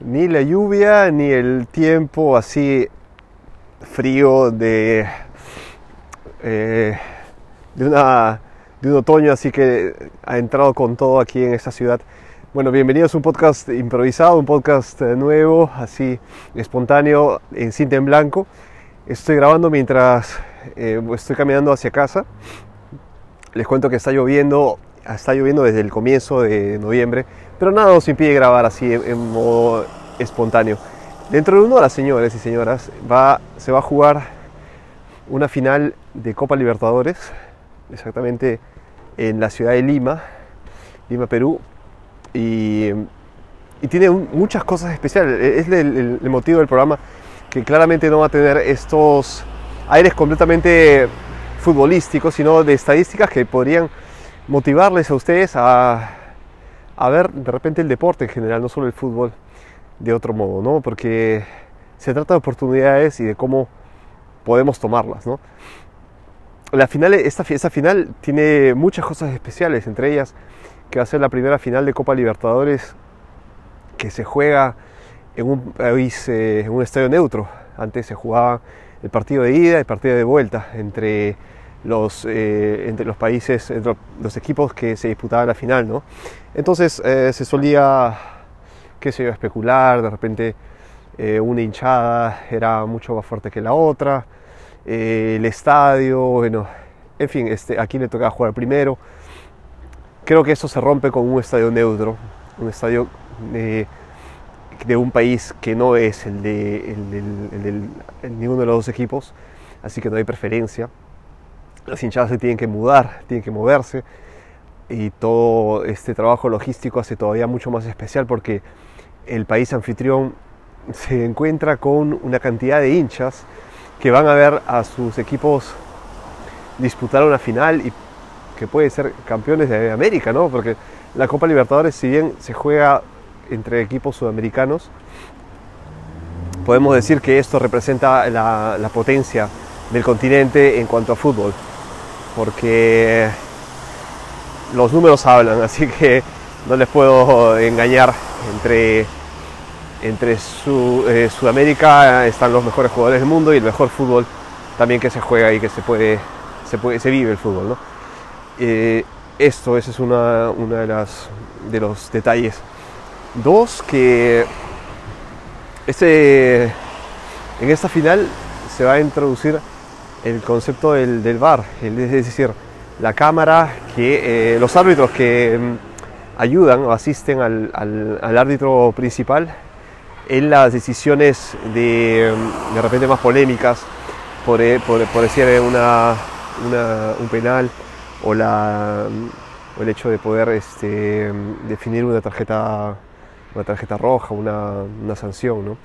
ni la lluvia ni el tiempo así frío de, eh, de, una, de un otoño así que ha entrado con todo aquí en esta ciudad. Bueno, bienvenidos a un podcast improvisado, un podcast eh, nuevo, así espontáneo, en cinta en blanco. Estoy grabando mientras eh, estoy caminando hacia casa. Les cuento que está lloviendo, está lloviendo desde el comienzo de noviembre, pero nada nos impide grabar así en, modo espontáneo. Dentro de una hora, señores y señoras, va, se va a jugar una final de Copa Libertadores, exactamente en la ciudad de Lima, Lima, Perú, y, tiene muchas cosas especiales. E-, es el, motivo del programa que claramente no va a tener estos aires completamente futbolísticos, sino de estadísticas que podrían motivarles a ustedes a, a ver de repente el deporte en general, no solo el fútbol, de otro modo, ¿no? Porque se trata de oportunidades y de cómo podemos tomarlas, ¿no? La final, esta, final tiene muchas cosas especiales, entre ellas que va a ser la primera final de Copa Libertadores que se juega en un país, eh, en un estadio neutro. Antes se jugaba el partido de ida y el partido de vuelta entre los, eh, entre los países, entre los equipos que se disputaban la final, ¿no? Entonces eh, se solía, qué sé yo, especular, de repente una hinchada era mucho más fuerte que la otra, el estadio, bueno, en fin, este, aquí le tocaba jugar primero. Creo que eso se rompe con un estadio neutro, un estadio de, un país que no es el de, ninguno de los dos equipos, así que no hay preferencia. Las hinchadas se tienen que mudar, tienen que moverse y todo este trabajo logístico hace todavía mucho más especial porque el país anfitrión se encuentra con una cantidad de hinchas que van a ver a sus equipos disputar una final y que puede ser campeones de América, ¿no? Porque la Copa Libertadores, si bien se juega entre equipos sudamericanos, podemos decir que esto representa la, potencia del continente en cuanto a fútbol, porque los números hablan, así que no les puedo engañar. Entre, entre eh, Sudamérica están los mejores jugadores del mundo y el mejor fútbol también que se juega y que se puede, se, vive el fútbol. ¿no? Eh, esto, ese es una, de, de los detalles. Dos, que este, en esta final se va a introducir el concepto del, del VAR, es decir, la cámara, que eh, los árbitros que mm, ayudan o asisten al, árbitro principal en las decisiones de, mm, de repente más polémicas, por, por, decir una, un penal o, la, el hecho de poder este, definir una tarjeta, una tarjeta roja, una, una sanción. ¿no?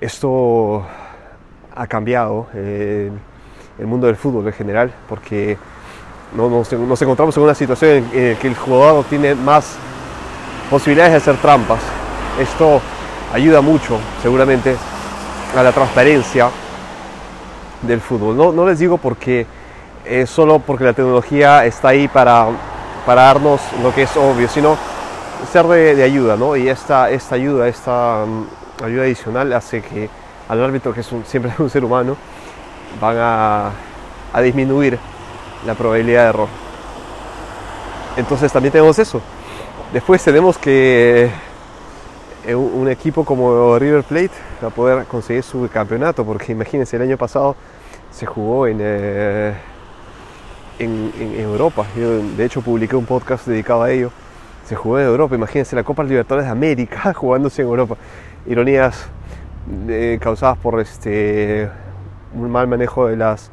Esto ha cambiado eh, el mundo del fútbol en general porque no, nos, encontramos en una situación en, la que el jugador tiene más posibilidades de hacer trampas. Esto ayuda mucho, seguramente, a la transparencia del fútbol. No, no les digo porque es solo porque la tecnología está ahí para, para darnos lo que es obvio, sino ser de, ayuda, ¿no? Y esta, esta ayuda, esta mm, ayuda adicional hace que al árbitro, que es siempre es un ser humano, van a, disminuir la probabilidad de error. Entonces también tenemos eso. Después tenemos que eh, un equipo como River Plate va a poder conseguir su campeonato, porque imagínense, el año pasado se jugó en... Eh, en, Europa. De hecho, publiqué un podcast dedicado a ello. Se jugó en Europa, imagínense la Copa Libertadores de América jugándose en Europa. Ironías eh, causadas por este, un mal manejo de las,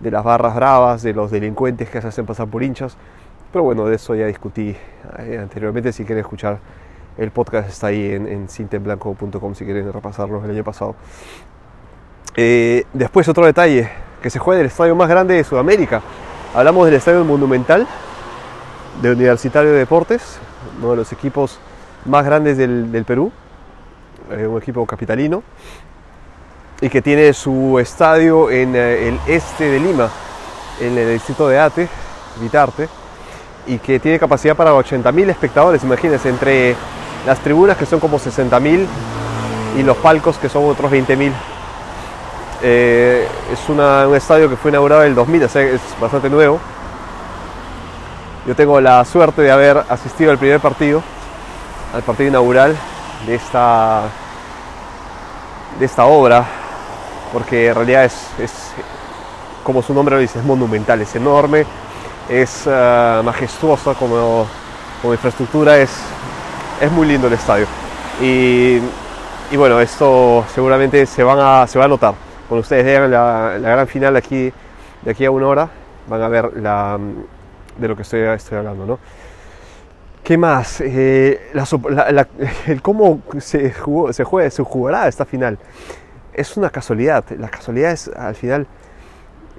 de las barras bravas, de los delincuentes que se hacen pasar por hinchas. Pero bueno, de eso ya discutí eh, anteriormente. Si quieren escuchar el podcast, está ahí en, en cintemblanco.com si quieren repasarlo el año pasado. Eh, después, otro detalle: que se juega en el estadio más grande de Sudamérica. Hablamos del Estadio Monumental de Universitario de Deportes, uno de los equipos más grandes del, Perú, eh, un equipo capitalino, y que tiene su estadio en eh, el este de Lima, en el distrito de Ate, Vitarte, y que tiene capacidad para 80.000 espectadores, imagínense, entre las tribunas que son como 60.000 y los palcos que son otros 20.000. Eh, es un estadio que fue inaugurado en el 2000, es bastante nuevo. Yo tengo la suerte de haber asistido al primer partido, al partido inaugural de esta, de esta obra, porque en realidad es, como su nombre lo dice, es monumental, es enorme, es uh, majestuosa como, como infraestructura, es, es muy lindo el estadio. Y, bueno, esto seguramente se, van a, se va a notar. Cuando ustedes vean la, la, gran final de aquí, de aquí a una hora, van a ver la, de lo que estoy, estoy hablando. ¿no? ¿Qué más? Eh, cómo se, jugó, se, juega, se jugará esta final es una casualidad. La casualidad es al final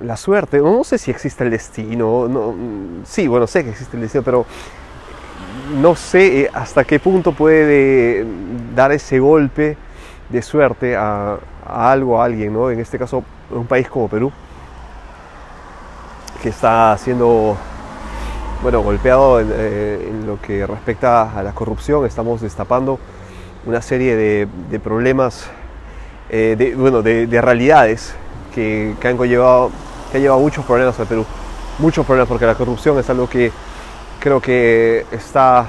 la suerte. No sé si existe el destino. No, sí, bueno, sé que existe el destino, pero no sé eh, hasta qué punto puede dar ese golpe de suerte a, algo, a alguien, ¿no? En este caso, un país como Perú, que está siendo, bueno, golpeado en, eh, lo que respecta a la corrupción. Estamos destapando una serie de, problemas, eh, de, bueno, de, realidades que, han conllevado, que ha llevado muchos problemas al Perú. Muchos problemas, porque la corrupción es algo que creo que está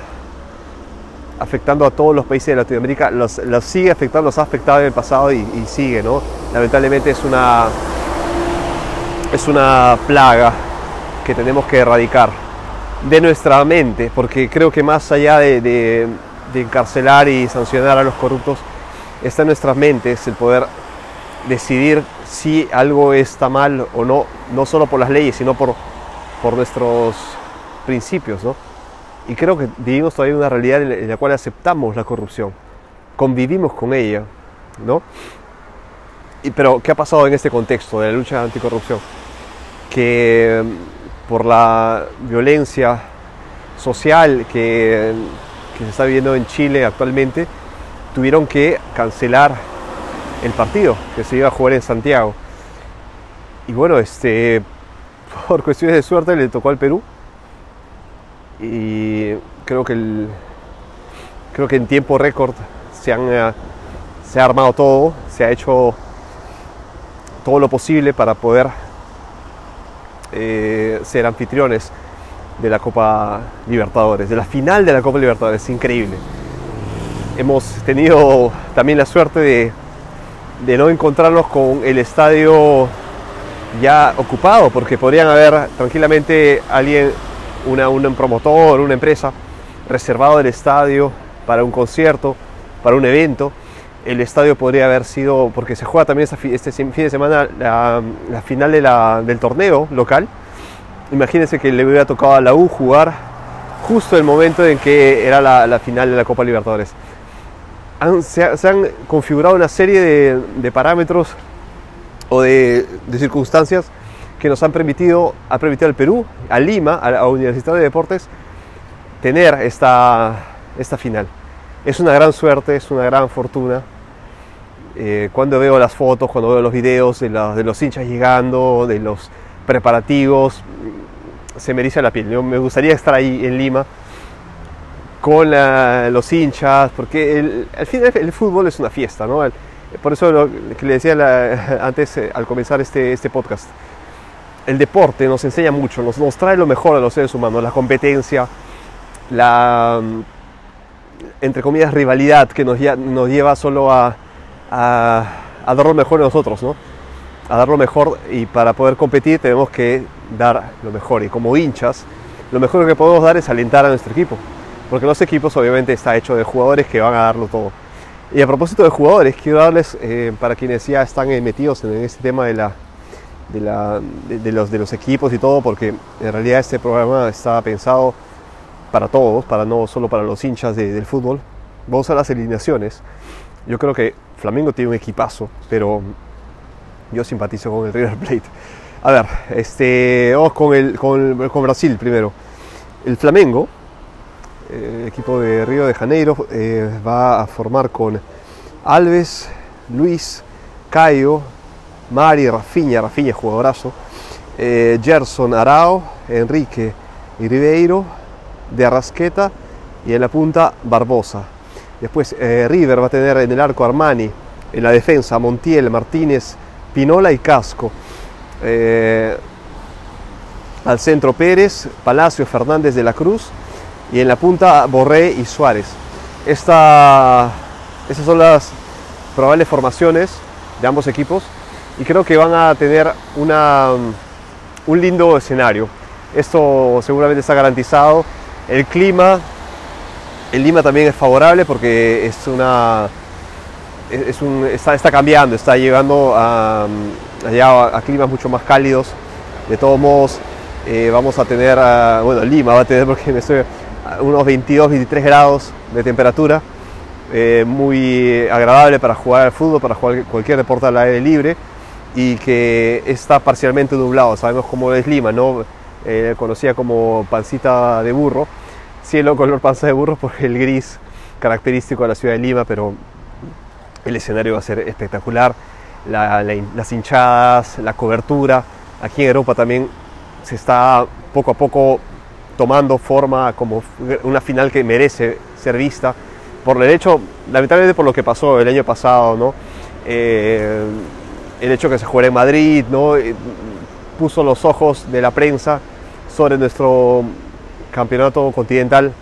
afectando a todos los países de Latinoamérica, los, sigue afectando, los ha afectado en el pasado y, sigue, ¿no? Lamentablemente es una, es una plaga que tenemos que erradicar de nuestra mente, porque creo que más allá de, encarcelar y sancionar a los corruptos, está en nuestras mentes el poder decidir si algo está mal o no, no solo por las leyes, sino por, por nuestros principios, ¿no? Y creo que vivimos todavía una realidad en la cual aceptamos la corrupción, convivimos con ella, ¿no? Y, pero, ¿qué ha pasado en este contexto de la lucha anticorrupción? Que mm, por la violencia social que, que se está viviendo en Chile actualmente, tuvieron que cancelar el partido que se iba a jugar en Santiago. Y bueno, este, por cuestiones de suerte le tocó al Perú y creo que, creo que en tiempo récord se, han, eh, se ha armado todo, se ha hecho todo lo posible para poder eh, ser anfitriones de la Copa Libertadores, de la final de la Copa Libertadores, increíble. Hemos tenido también la suerte de, no encontrarnos con el estadio ya ocupado, porque podrían haber tranquilamente alguien un promotor, una empresa, reservado el estadio para un concierto, para un evento. El estadio podría haber sido, porque se juega también este fin de semana la, final de del torneo local. Imagínense que le hubiera tocado a la U jugar justo el momento en que era la, final de la Copa Libertadores. Se, han configurado una serie de, parámetros o de, circunstancias que nos han permitido, ha al Perú, a Lima, a la Universidad de Deportes, tener esta, esta final. Es una gran suerte, es una gran fortuna. Eh, cuando veo las fotos, cuando veo los videos de, de, los hinchas llegando, de los preparativos, se me eriza la piel. me gustaría estar ahí en Lima con los hinchas, porque al final el fútbol es una fiesta, ¿no? por eso lo que le decía antes eh, al comenzar este, este podcast el deporte nos enseña mucho, nos, trae lo mejor a los seres humanos, la competencia, la, mm, entre comillas, rivalidad que nos, nos lleva solo a, a, dar lo mejor de nosotros, ¿no? A dar lo mejor y para poder competir tenemos que dar lo mejor. Y como hinchas, lo mejor que podemos dar es alentar a nuestro equipo. Porque los equipos obviamente está hecho de jugadores que van a darlo todo. Y a propósito de jugadores, quiero darles, eh, para quienes ya están metidos en este tema de la, de, la, de, los, de los equipos y todo, porque en realidad este programa está pensado para todos, para no solo para los hinchas del fútbol. Vamos a las alineaciones. Yo creo que Flamengo tiene un equipazo, pero yo simpatizo con el River Plate. A ver, este, vamos con, el, con, con Brasil primero. El Flamengo, el eh, equipo de Río de Janeiro, eh, va a formar con Alves, Luis, Caio, Mari, Rafinha, Rafinha jugadorazo, eh, Gerson Arao, Enrique y Ribeiro, de Arrasqueta y en la punta Barbosa. Después River va a tener en el arco Armani, en la defensa Montiel, Martínez, Pinola y Casco. Al centro Pérez, Palacio, Fernández de la Cruz y en la punta Borré y Suárez. Esta, estas son las probables formaciones de ambos equipos y creo que van a tener una, un lindo escenario. Esto seguramente está garantizado. El clima, el Lima también es favorable porque es una, es un, está, está cambiando, está llegando a, a, climas mucho más cálidos. De todos modos, eh, vamos a tener, bueno, Lima va a tener porque me estoy, unos 22, 23 grados de temperatura. Eh, muy agradable para jugar al fútbol, para jugar cualquier deporte al aire libre y que está parcialmente nublado. Sabemos cómo es Lima, ¿no? Eh, conocía como pancita de burro, cielo color panza de burro por el gris característico de la ciudad de Lima, pero el escenario va a ser espectacular, las hinchadas, la cobertura. Aquí en Europa también se está poco a poco tomando forma como una final que merece ser vista por el hecho, lamentablemente por lo que pasó el año pasado, ¿no? Eh, el hecho que se jugara en Madrid, ¿no? Eh, puso los ojos de la prensa sobre nuestro campeonato continental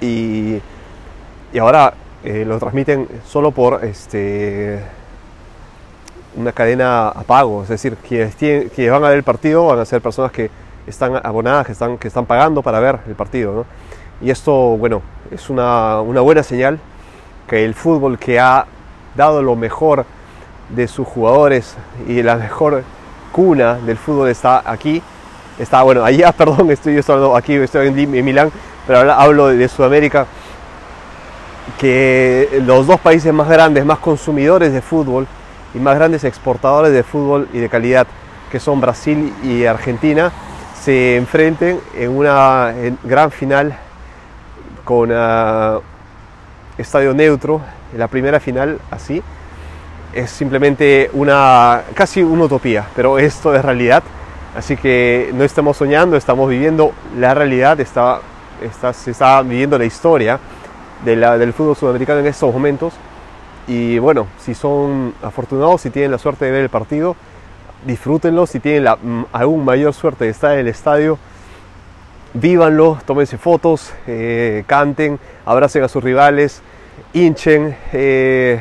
y, y ahora eh, lo transmiten solo por este, una cadena a pago, es decir, quienes, quienes van a ver el partido van a ser personas que están abonadas, que están, que están pagando para ver el partido. ¿no? Y esto, bueno, es una, una buena señal que el fútbol que ha dado lo mejor de sus jugadores y la mejor cuna del fútbol está aquí. Está, bueno, allá, perdón, estoy, hablando aquí, estoy en, Milán, pero hablo de, Sudamérica, que los dos países más grandes, más consumidores de fútbol y más grandes exportadores de fútbol y de calidad, que son Brasil y Argentina, se enfrenten en una gran final con uh, estadio neutro, la primera final así, es simplemente una casi una utopía, pero esto es realidad. Así que no estamos soñando, estamos viviendo la realidad, está, se está viviendo la historia del fútbol sudamericano en estos momentos. Y bueno, si son afortunados, si tienen la suerte de ver el partido, disfrútenlo. Si tienen la mm, aún mayor suerte de estar en el estadio, vívanlo, tómense fotos, eh, canten, abracen a sus rivales, hinchen. Eh,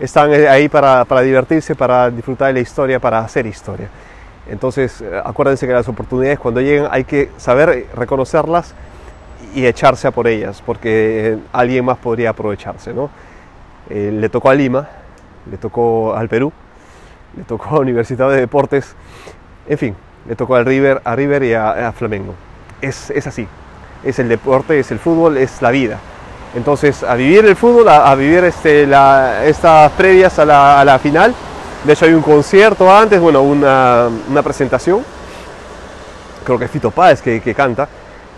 están ahí para, divertirse, para disfrutar de la historia, para hacer historia. Entonces, eh, acuérdense que las oportunidades cuando lleguen hay que saber reconocerlas y echarse a por ellas, porque alguien más podría aprovecharse. ¿no? Le tocó a Lima, le tocó al Perú, le tocó a Universidad de Deportes, en fin, le tocó al River, a River y a, Flamengo. Es, es así, es el deporte, es el fútbol, es la vida. Entonces, a vivir el fútbol, a, vivir este, estas previas a la, final. De hecho, hay un concierto antes, bueno, una, presentación. Creo que es Fito Páez que, canta,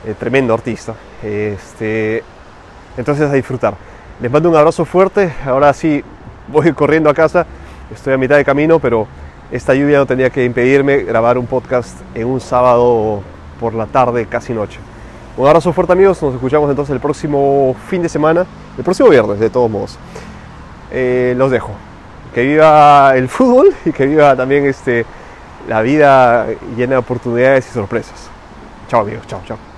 eh, tremendo artista. Este, entonces, a disfrutar. Les mando un abrazo fuerte. Ahora sí, voy corriendo a casa. Estoy a mitad de camino, pero esta lluvia no tenía que impedirme grabar un podcast en un sábado por la tarde, casi noche. Un abrazo fuerte amigos, nos escuchamos entonces el próximo fin de semana, el próximo viernes de todos modos. Eh, los dejo. Que viva el fútbol y que viva también este, la vida llena de oportunidades y sorpresas. Chao amigos, chao, chao.